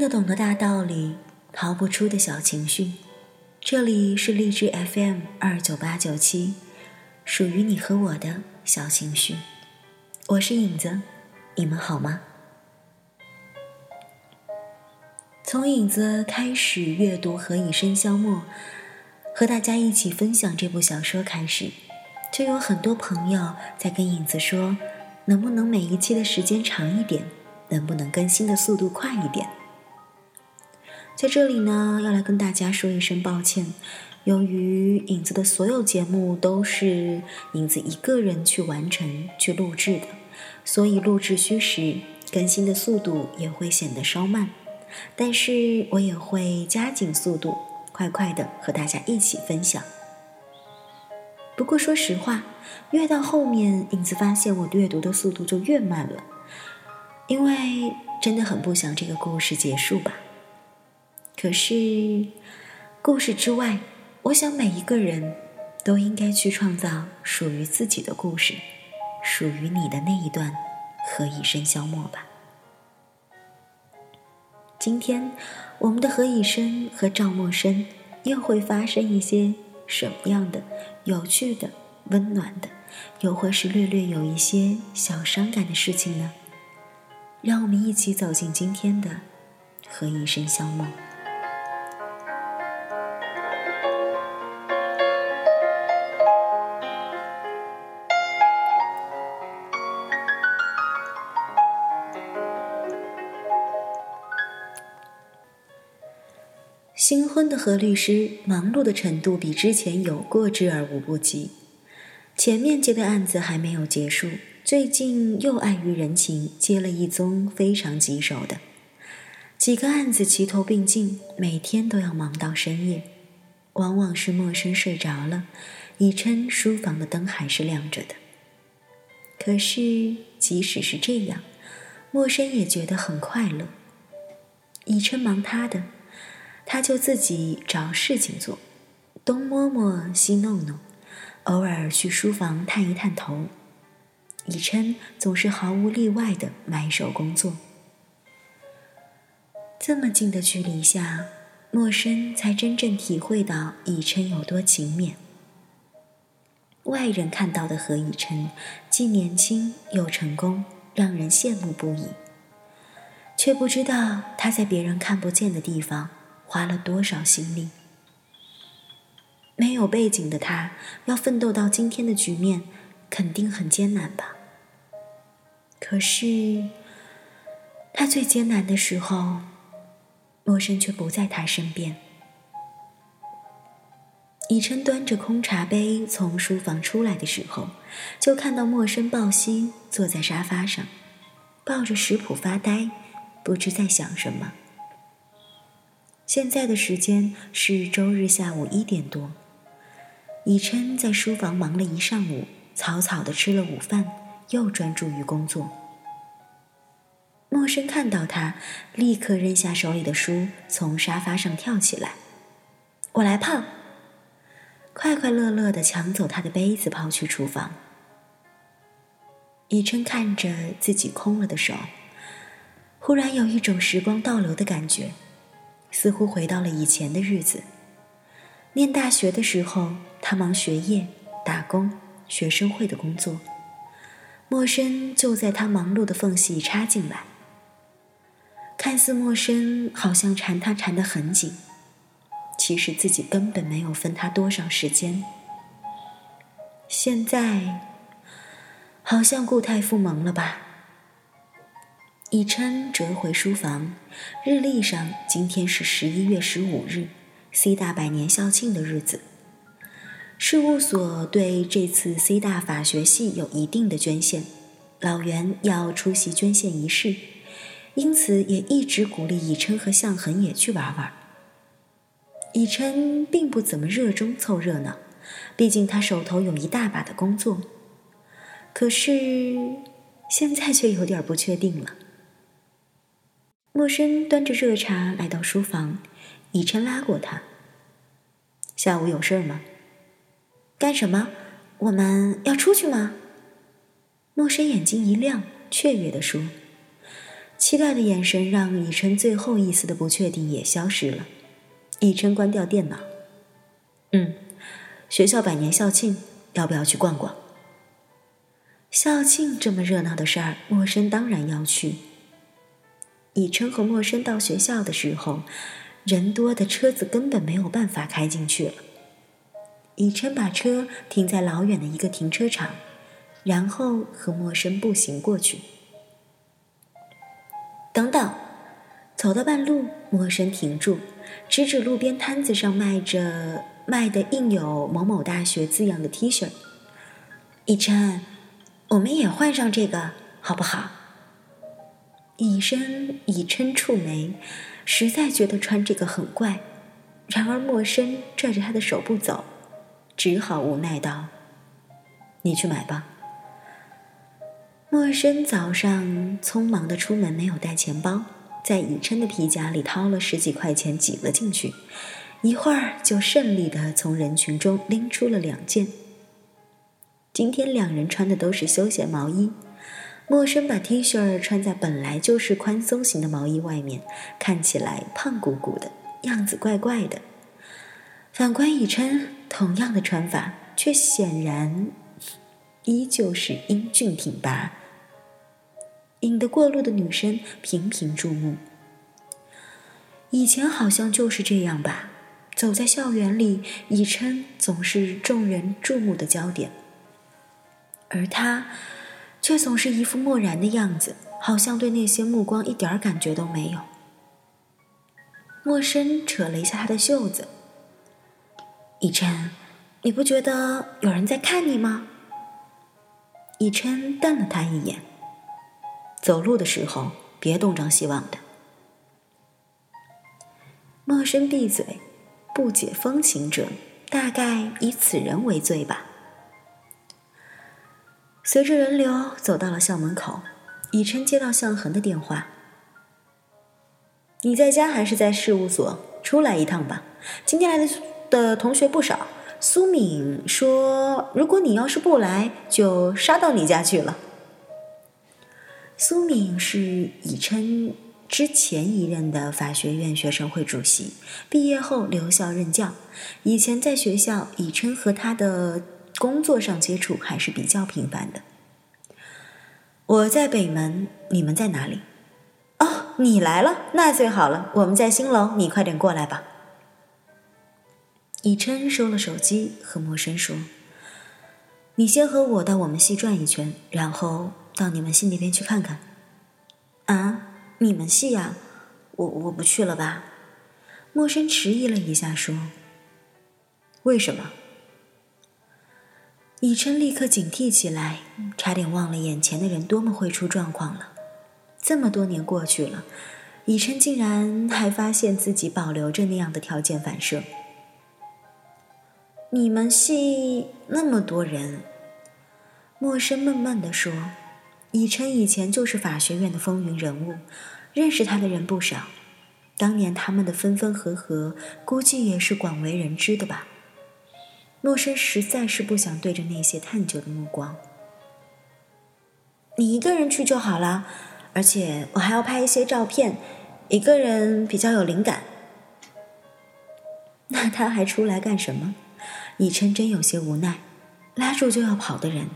听得懂的大道理，逃不出的小情绪。这里是荔枝 FM 二九八九七，属于你和我的小情绪。我是影子，你们好吗？从影子开始阅读《何以笙箫默》，和大家一起分享这部小说开始，就有很多朋友在跟影子说，能不能每一期的时间长一点，能不能更新的速度快一点。在这里呢，要来跟大家说一声抱歉。由于影子的所有节目都是影子一个人去完成、去录制的，所以录制需时，更新的速度也会显得稍慢。但是我也会加紧速度，快快的和大家一起分享。不过说实话，越到后面，影子发现我阅读的速度就越慢了，因为真的很不想这个故事结束吧。可是，故事之外，我想每一个人都应该去创造属于自己的故事，属于你的那一段何以笙箫默吧。今天，我们的何以笙和赵默笙又会发生一些什么样的有趣的、温暖的，又或是略略有一些小伤感的事情呢？让我们一起走进今天的何以笙箫默。新婚的何律师忙碌的程度比之前有过之而无不及。前面接的案子还没有结束，最近又碍于人情接了一宗非常棘手的。几个案子齐头并进，每天都要忙到深夜。往往是陌生睡着了，以琛书房的灯还是亮着的。可是即使是这样，陌生也觉得很快乐。以琛忙他的。他就自己找事情做，东摸摸西弄弄，偶尔去书房探一探头。以琛总是毫无例外的埋首工作。这么近的距离下，陌生才真正体会到以琛有多勤勉。外人看到的何以琛，既年轻又成功，让人羡慕不已，却不知道他在别人看不见的地方。花了多少心力？没有背景的他，要奋斗到今天的局面，肯定很艰难吧。可是，他最艰难的时候，陌生却不在他身边。以琛端着空茶杯从书房出来的时候，就看到陌生抱膝坐在沙发上，抱着食谱发呆，不知在想什么。现在的时间是周日下午一点多，以琛在书房忙了一上午，草草的吃了午饭，又专注于工作。陌生看到他，立刻扔下手里的书，从沙发上跳起来：“我来泡！”快快乐乐的抢走他的杯子，跑去厨房。以琛看着自己空了的手，忽然有一种时光倒流的感觉。似乎回到了以前的日子。念大学的时候，他忙学业、打工、学生会的工作，陌生就在他忙碌的缝隙插进来。看似陌生，好像缠他缠得很紧，其实自己根本没有分他多少时间。现在，好像固态复萌了吧？以琛折回书房，日历上今天是十一月十五日，C 大百年校庆的日子。事务所对这次 C 大法学系有一定的捐献，老袁要出席捐献仪式，因此也一直鼓励以琛和向恒也去玩玩。以琛并不怎么热衷凑热闹，毕竟他手头有一大把的工作。可是现在却有点不确定了。莫生端着热茶来到书房，以琛拉过他。下午有事儿吗？干什么？我们要出去吗？莫生眼睛一亮，雀跃地说：“期待的眼神让以琛最后一丝的不确定也消失了。以琛关掉电脑，嗯，学校百年校庆，要不要去逛逛？校庆这么热闹的事儿，莫生当然要去。以琛和莫生到学校的时候，人多的车子根本没有办法开进去了。以琛把车停在老远的一个停车场，然后和陌生步行过去。等等，走到半路，陌生停住，指指路边摊子上卖着卖的印有某某大学字样的 T 恤。以琛。我们也换上这个好不好？以琛以琛蹙眉，实在觉得穿这个很怪。然而莫生拽着他的手不走，只好无奈道：“你去买吧。”莫生早上匆忙的出门，没有带钱包，在以琛的皮夹里掏了十几块钱挤了进去，一会儿就顺利的从人群中拎出了两件。今天两人穿的都是休闲毛衣，陌生把 T 恤穿在本来就是宽松型的毛衣外面，看起来胖鼓鼓的样子怪怪的。反观以琛，同样的穿法，却显然依旧是英俊挺拔，引得过路的女生频频注目。以前好像就是这样吧，走在校园里，以琛总是众人注目的焦点。而他，却总是一副漠然的样子，好像对那些目光一点感觉都没有。莫生扯了一下他的袖子：“以琛，你不觉得有人在看你吗？”以琛瞪了他一眼：“走路的时候别东张西望的。”莫生闭嘴，不解风情者，大概以此人为罪吧。随着人流走到了校门口，以琛接到向恒的电话：“你在家还是在事务所？出来一趟吧。今天来的的同学不少。苏敏说，如果你要是不来，就杀到你家去了。”苏敏是以琛之前一任的法学院学生会主席，毕业后留校任教。以前在学校，以琛和他的。工作上接触还是比较频繁的。我在北门，你们在哪里？哦，你来了，那最好了。我们在新楼，你快点过来吧。以琛收了手机，和陌生说：“你先和我到我们系转一圈，然后到你们系那边去看看。”啊，你们系呀？我我不去了吧？陌生迟疑了一下，说：“为什么？”以琛立刻警惕起来，差点忘了眼前的人多么会出状况了。这么多年过去了，以琛竟然还发现自己保留着那样的条件反射。你们系那么多人，陌生闷闷地说：“以琛以前就是法学院的风云人物，认识他的人不少。当年他们的分分合合，估计也是广为人知的吧。”洛生实在是不想对着那些探究的目光。你一个人去就好了，而且我还要拍一些照片，一个人比较有灵感。那他还出来干什么？以琛真有些无奈，拉住就要跑的人。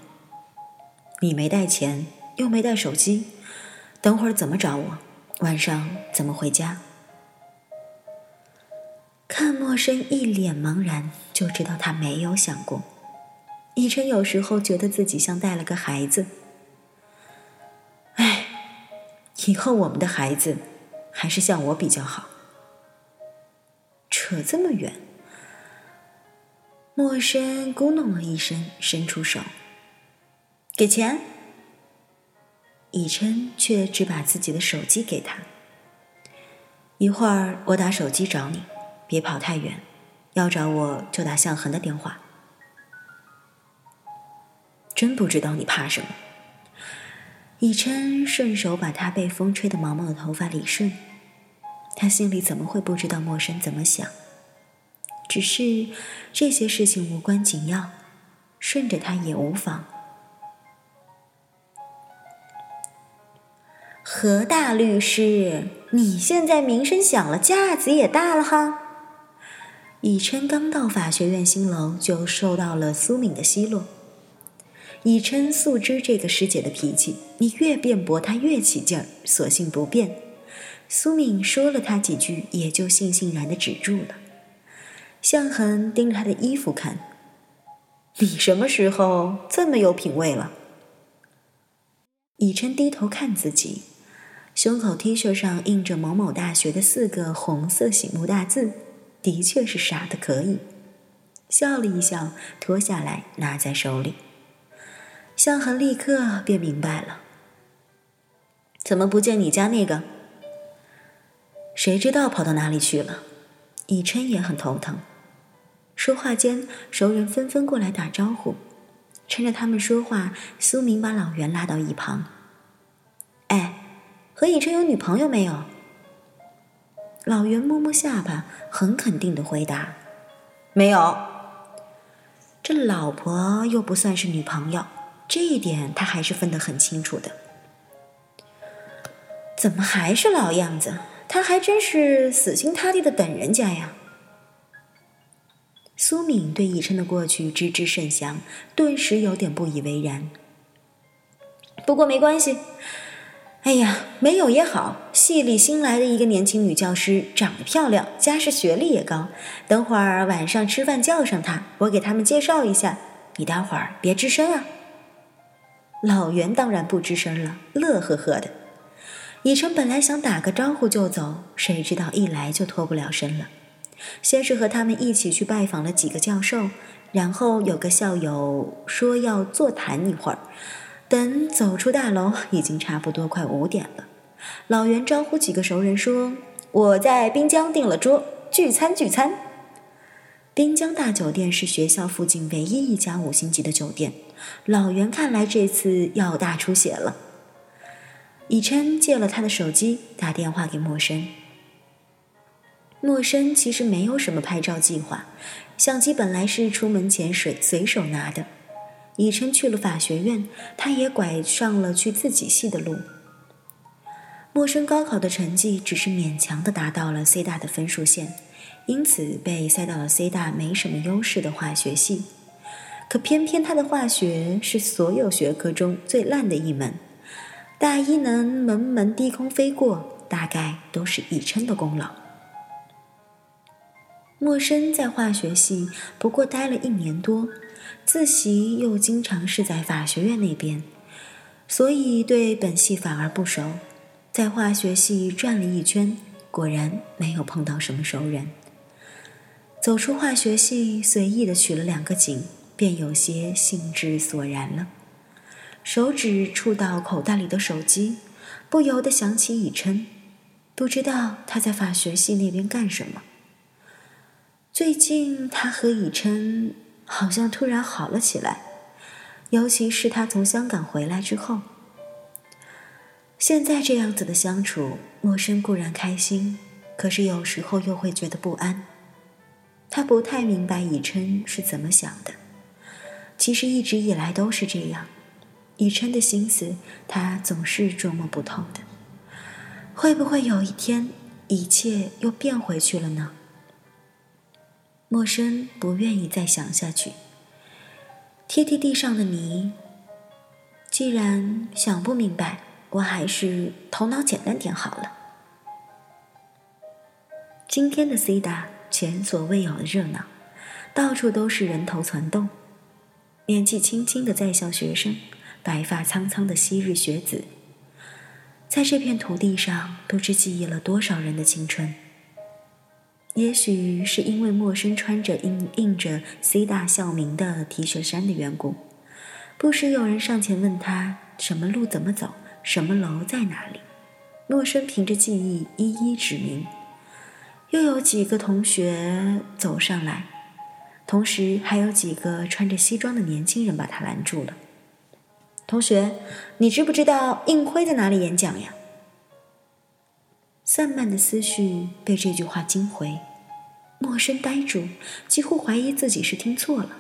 你没带钱，又没带手机，等会儿怎么找我？晚上怎么回家？看陌生一脸茫然，就知道他没有想过。以琛有时候觉得自己像带了个孩子。哎，以后我们的孩子还是像我比较好。扯这么远，陌生咕哝了一声，伸出手，给钱。以琛却只把自己的手机给他。一会儿我打手机找你。别跑太远，要找我就打向恒的电话。真不知道你怕什么。以琛顺手把他被风吹得毛毛的头发理顺，他心里怎么会不知道陌生怎么想？只是这些事情无关紧要，顺着他也无妨。何大律师，你现在名声响了，架子也大了哈。以琛刚到法学院新楼，就受到了苏敏的奚落。以琛素知这个师姐的脾气，你越辩驳她越起劲儿，索性不辩。苏敏说了他几句，也就悻悻然的止住了。向恒盯着他的衣服看，你什么时候这么有品味了？以琛低头看自己，胸口 T 恤上印着某某大学的四个红色醒目大字，的确是傻的可以。笑了一笑，脱下来拿在手里。向恒立刻便明白了，怎么不见你家那个？谁知道跑到哪里去了？以琛也很头疼。说话间，熟人纷纷过来打招呼。趁着他们说话，苏明把老袁拉到一旁：“哎，何以琛有女朋友没有？”老袁摸摸下巴，很肯定的回答：“没有。”这老婆又不算是女朋友，这一点他还是分得很清楚的。怎么还是老样子？他还真是死心塌地的等人家呀。苏敏对以琛的过去知之甚详，顿时有点不以为然。不过没关系，哎呀，没有也好。系里新来的一个年轻女教师，长得漂亮，家世学历也高。等会儿晚上吃饭叫上她，我给他们介绍一下。你待会儿别吱声啊。老袁当然不吱声了，乐呵呵的。以琛本来想打个招呼就走，谁知道一来就脱不了身了。先是和他们一起去拜访了几个教授，然后有个校友说要座谈一会儿。等走出大楼，已经差不多快五点了。老袁招呼几个熟人说：“我在滨江订了桌，聚餐聚餐。”滨江大酒店是学校附近唯一一家五星级的酒店。老袁看来这次要大出血了。以琛借了他的手机，打电话给陌生。陌生其实没有什么拍照计划，相机本来是出门前水随手拿的。以琛去了法学院，他也拐上了去自己系的路。陌生高考的成绩只是勉强的达到了 C 大的分数线，因此被塞到了 C 大没什么优势的化学系。可偏偏他的化学是所有学科中最烂的一门。大一能门门低空飞过，大概都是以琛的功劳。陌生在化学系不过待了一年多，自习又经常是在法学院那边，所以对本系反而不熟。在化学系转了一圈，果然没有碰到什么熟人。走出化学系，随意的取了两个景，便有些兴致索然了。手指触到口袋里的手机，不由得想起以琛，不知道他在法学系那边干什么。最近他和以琛好像突然好了起来，尤其是他从香港回来之后。现在这样子的相处，陌生固然开心，可是有时候又会觉得不安。他不太明白以琛是怎么想的，其实一直以来都是这样。以琛的心思，他总是捉摸不透的。会不会有一天，一切又变回去了呢？陌生不愿意再想下去，踢踢地上的泥。既然想不明白，我还是头脑简单点好了。今天的 C 大前所未有的热闹，到处都是人头攒动，年纪轻轻的在校学生。白发苍苍的昔日学子，在这片土地上，不知记忆了多少人的青春。也许是因为陌生穿着印印着 C 大校名的 T 恤衫的缘故，不时有人上前问他什么路怎么走，什么楼在哪里。陌生凭着记忆一一指明。又有几个同学走上来，同时还有几个穿着西装的年轻人把他拦住了。同学，你知不知道应辉在哪里演讲呀？散漫的思绪被这句话惊回，陌生呆住，几乎怀疑自己是听错了。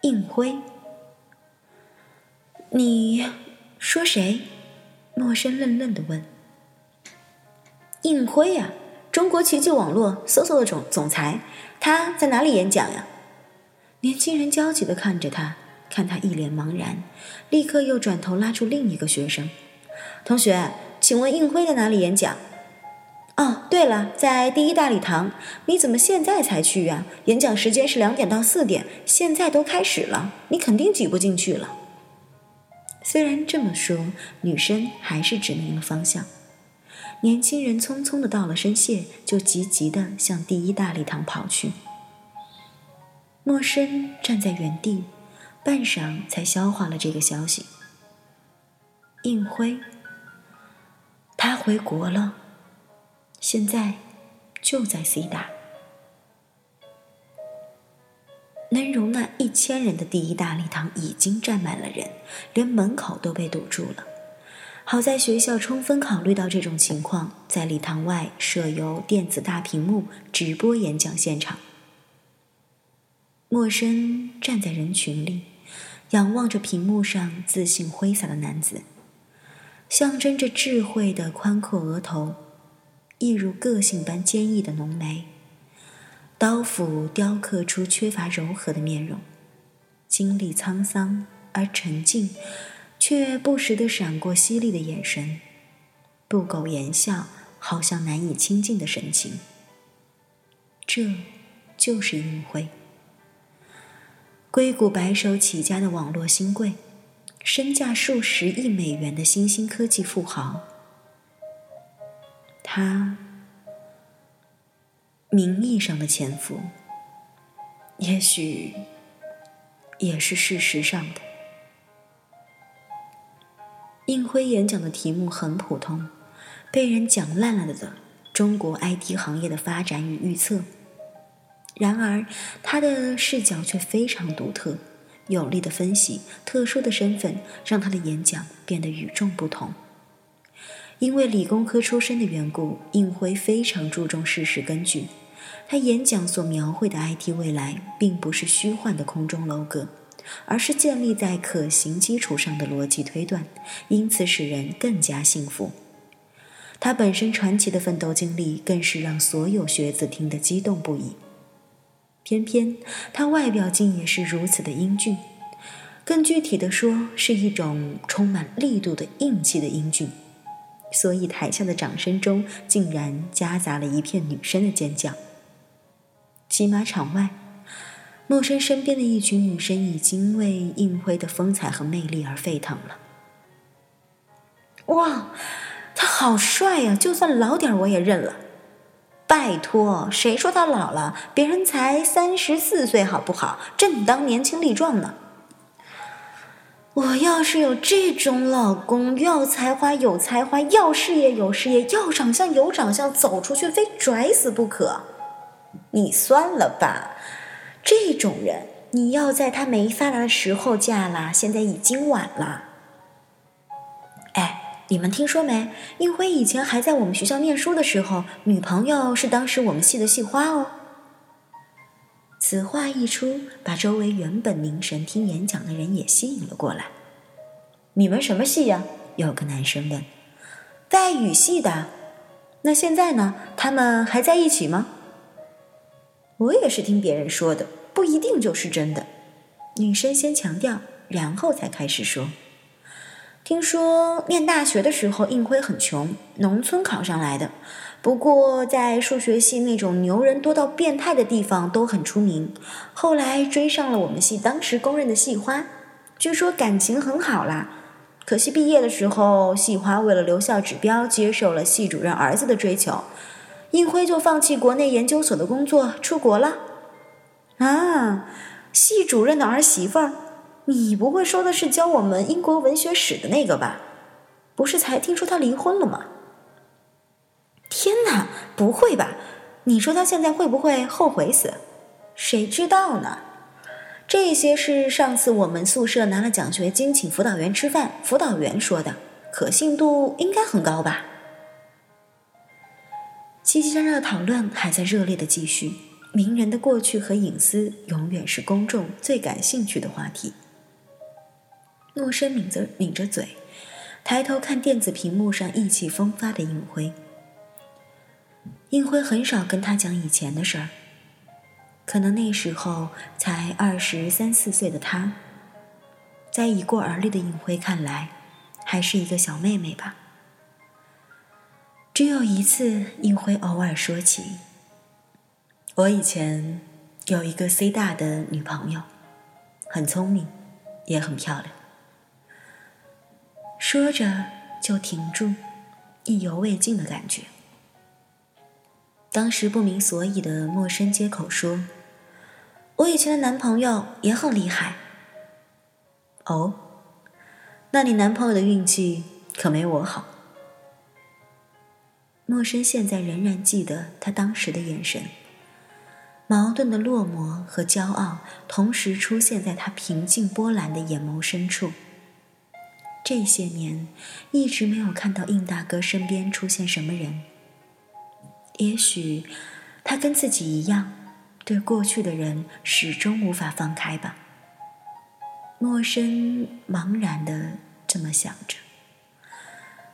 应辉，你说谁？陌生愣愣的问：“应辉呀，中国奇迹网络搜索的总总裁，他在哪里演讲呀？”年轻人焦急的看着他，看他一脸茫然，立刻又转头拉住另一个学生：“同学，请问应辉在哪里演讲？”哦，对了，在第一大礼堂。你怎么现在才去呀？演讲时间是两点到四点，现在都开始了，你肯定挤不进去了。虽然这么说，女生还是指明了方向。年轻人匆匆的道了声谢，就急急的向第一大礼堂跑去。陌生站在原地，半晌才消化了这个消息。应辉，他回国了。现在就在 C 大，能容纳一千人的第一大礼堂已经站满了人，连门口都被堵住了。好在学校充分考虑到这种情况，在礼堂外设有电子大屏幕直播演讲现场。陌生站在人群里，仰望着屏幕上自信挥洒的男子，象征着智慧的宽阔额头。一如个性般坚毅的浓眉，刀斧雕刻出缺乏柔和的面容，经历沧桑而沉静，却不时地闪过犀利的眼神，不苟言笑，好像难以亲近的神情。这，就是应辉，硅谷白手起家的网络新贵，身价数十亿美元的新兴科技富豪。他名义上的前夫，也许也是事实上的。应辉演讲的题目很普通，被人讲烂了的中国 IT 行业的发展与预测。然而，他的视角却非常独特，有力的分析，特殊的身份，让他的演讲变得与众不同。因为理工科出身的缘故，应辉非常注重事实根据。他演讲所描绘的 IT 未来，并不是虚幻的空中楼阁，而是建立在可行基础上的逻辑推断，因此使人更加信服。他本身传奇的奋斗经历，更是让所有学子听得激动不已。偏偏他外表竟也是如此的英俊，更具体的说，是一种充满力度的硬气的英俊。所以，台下的掌声中竟然夹杂了一片女生的尖叫。骑马场外，陌生身边的一群女生已经为应辉的风采和魅力而沸腾了。哇，他好帅呀！就算老点我也认了。拜托，谁说他老了？别人才三十四岁，好不好？正当年轻力壮呢。我要是有这种老公，要才华有才华，要事业有事业，要长相有长相，走出去非拽死不可。你算了吧，这种人你要在他没发达的时候嫁啦，现在已经晚了。哎，你们听说没？应辉以前还在我们学校念书的时候，女朋友是当时我们系的系花哦。此话一出，把周围原本凝神听演讲的人也吸引了过来。你们什么系呀？有个男生问。外语系的。那现在呢？他们还在一起吗？我也是听别人说的，不一定就是真的。女生先强调，然后才开始说。听说念大学的时候，应辉很穷，农村考上来的。不过，在数学系那种牛人多到变态的地方都很出名。后来追上了我们系当时公认的系花，据说感情很好啦。可惜毕业的时候，系花为了留校指标，接受了系主任儿子的追求，应辉就放弃国内研究所的工作，出国了。啊，系主任的儿媳妇儿，你不会说的是教我们英国文学史的那个吧？不是才听说他离婚了吗？天哪，不会吧？你说他现在会不会后悔死？谁知道呢？这些是上次我们宿舍拿了奖学金请辅导员吃饭，辅导员说的，可信度应该很高吧？叽叽喳喳的讨论还在热烈的继续。名人的过去和隐私永远是公众最感兴趣的话题。陌生抿着抿着嘴。抬头看电子屏幕上意气风发的应辉。应辉很少跟他讲以前的事儿，可能那时候才二十三四岁的他，在已过而立的应辉看来，还是一个小妹妹吧。只有一次，应辉偶尔说起：“我以前有一个 C 大的女朋友，很聪明，也很漂亮。”说着就停住，意犹未尽的感觉。当时不明所以的陌生接口说：“我以前的男朋友也很厉害。”哦，那你男朋友的运气可没我好。陌生现在仍然记得他当时的眼神，矛盾的落寞和骄傲同时出现在他平静波澜的眼眸深处。这些年一直没有看到应大哥身边出现什么人，也许他跟自己一样，对过去的人始终无法放开吧。陌生茫然的这么想着。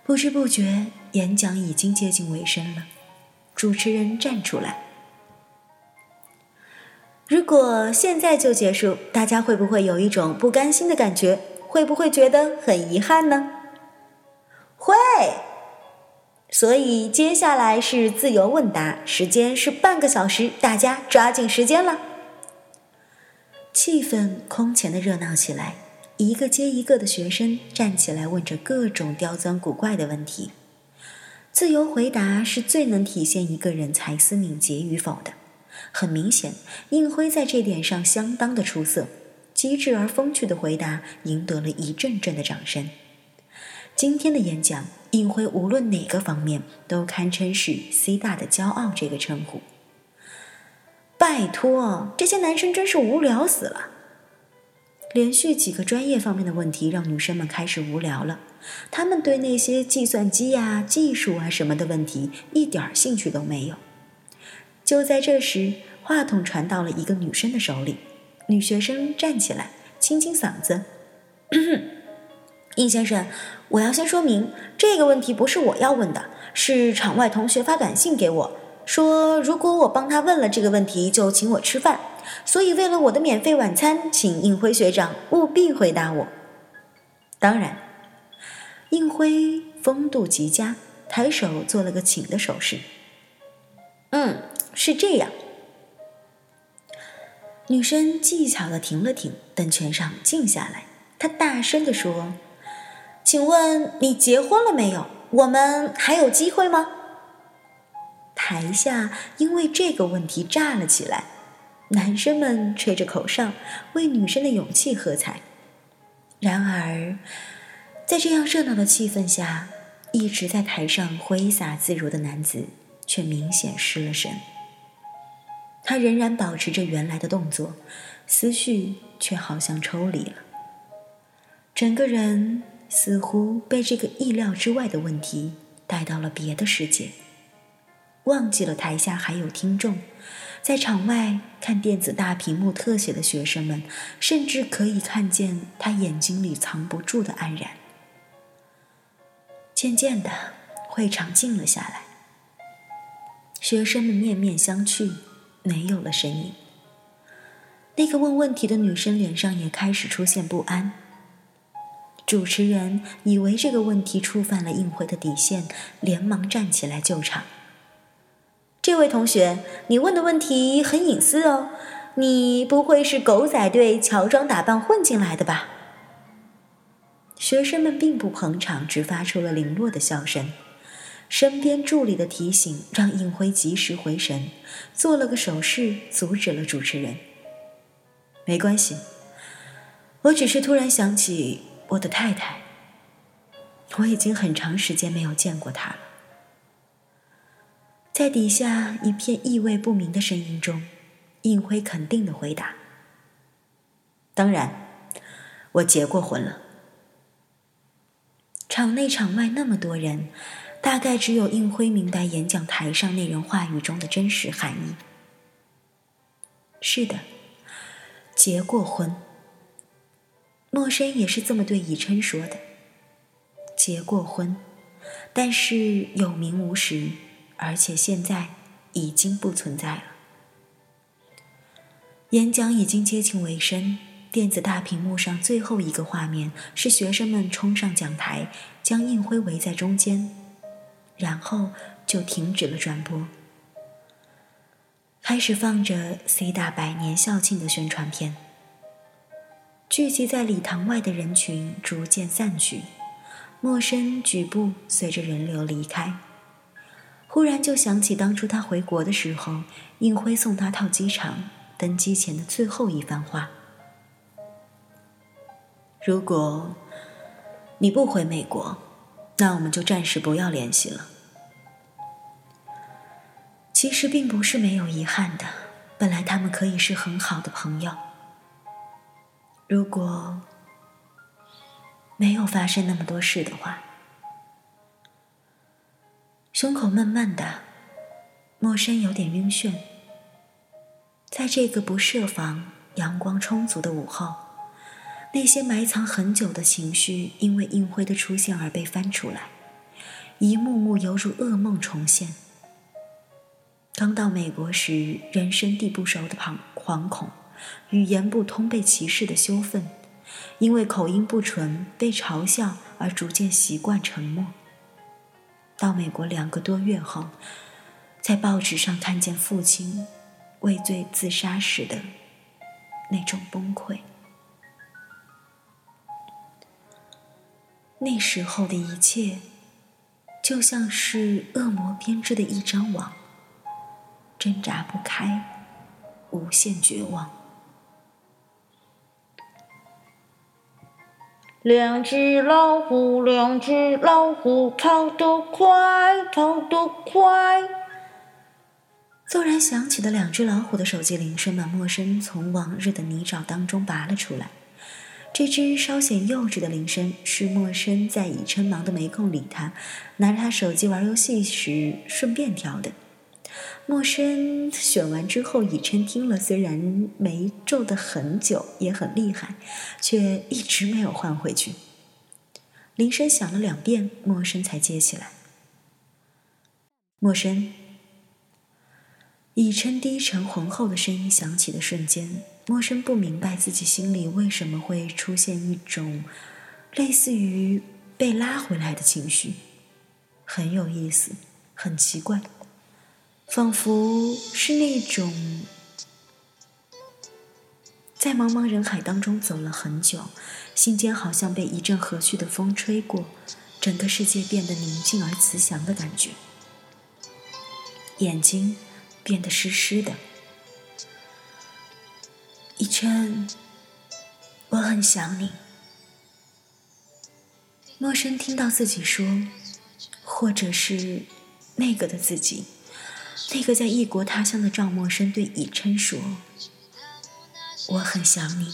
不知不觉，演讲已经接近尾声了。主持人站出来：“如果现在就结束，大家会不会有一种不甘心的感觉？会不会觉得很遗憾呢？”“会。”所以接下来是自由问答，时间是半个小时，大家抓紧时间了。气氛空前的热闹起来。一个接一个的学生站起来，问着各种刁钻古怪的问题。自由回答是最能体现一个人才思敏捷与否的。很明显，应辉在这点上相当的出色，机智而风趣的回答赢得了一阵阵的掌声。今天的演讲，应辉无论哪个方面都堪称是 C 大的骄傲这个称呼。拜托，这些男生真是无聊死了。连续几个专业方面的问题让女生们开始无聊了，他们对那些计算机呀、技术啊什么的问题一点兴趣都没有。就在这时，话筒传到了一个女生的手里，女学生站起来，清清嗓子：“ 应先生，我要先说明，这个问题不是我要问的，是场外同学发短信给我，说如果我帮他问了这个问题，就请我吃饭。”所以，为了我的免费晚餐，请应辉学长务必回答我。当然，应辉风度极佳，抬手做了个请的手势。嗯，是这样。女生技巧的停了停，等全场静下来，她大声的说：“请问你结婚了没有？我们还有机会吗？”台下因为这个问题炸了起来。男生们吹着口哨，为女生的勇气喝彩。然而，在这样热闹的气氛下，一直在台上挥洒自如的男子却明显失了神。他仍然保持着原来的动作，思绪却好像抽离了。整个人似乎被这个意料之外的问题带到了别的世界，忘记了台下还有听众。在场外看电子大屏幕特写的学生们，甚至可以看见他眼睛里藏不住的黯然。渐渐的，会场静了下来，学生们面面相觑，没有了声音。那个问问题的女生脸上也开始出现不安。主持人以为这个问题触犯了应辉的底线，连忙站起来救场。这位同学，你问的问题很隐私哦，你不会是狗仔队乔装打扮混进来的吧？学生们并不捧场，只发出了零落的笑声。身边助理的提醒让应辉及时回神，做了个手势阻止了主持人。没关系，我只是突然想起我的太太，我已经很长时间没有见过她了。在底下一片意味不明的声音中，应辉肯定的回答：“当然，我结过婚了。”场内场外那么多人，大概只有应辉明白演讲台上那人话语中的真实含义。是的，结过婚。陌生也是这么对以琛说的。结过婚，但是有名无实，而且现在已经不存在了。演讲已经接近尾声，电子大屏幕上最后一个画面是学生们冲上讲台，将印辉围在中间，然后就停止了转播，开始放着 C 大百年校庆的宣传片。聚集在礼堂外的人群逐渐散去，陌生举步随着人流离开。忽然就想起当初他回国的时候，印辉送他到机场。登机前的最后一番话：“如果你不回美国，那我们就暂时不要联系了。”其实并不是没有遗憾的，本来他们可以是很好的朋友。如果没有发生那么多事的话，胸口闷闷的，陌生有点晕眩。在这个不设防、阳光充足的午后，那些埋藏很久的情绪因为应辉的出现而被翻出来，一幕幕犹如噩梦重现。刚到美国时，人生地不熟的惶惶恐，语言不通被歧视的羞愤，因为口音不纯被嘲笑而逐渐习惯沉默。到美国两个多月后，在报纸上看见父亲。畏罪自杀时的那种崩溃，那时候的一切，就像是恶魔编织的一张网，挣扎不开，无限绝望。两只老虎，两只老虎，跑得快，跑得快。骤然响起的两只老虎的手机铃声，把陌生从往日的泥沼当中拔了出来。这只稍显幼稚的铃声，是陌生在以琛忙得没空理他，拿着他手机玩游戏时顺便调的。陌生选完之后，以琛听了，虽然没皱得很久，也很厉害，却一直没有换回去。铃声响了两遍，陌生才接起来。陌生。以琛低沉浑厚的声音响起的瞬间，陌生不明白自己心里为什么会出现一种类似于被拉回来的情绪，很有意思，很奇怪，仿佛是那种在茫茫人海当中走了很久，心间好像被一阵和煦的风吹过，整个世界变得宁静而慈祥的感觉，眼睛。变得湿湿的，以琛，我很想你。陌生听到自己说，或者是那个的自己，那个在异国他乡的赵默笙对以琛说：“我很想你。”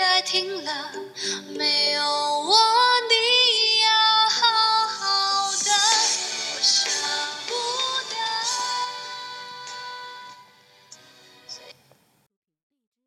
该停了。没，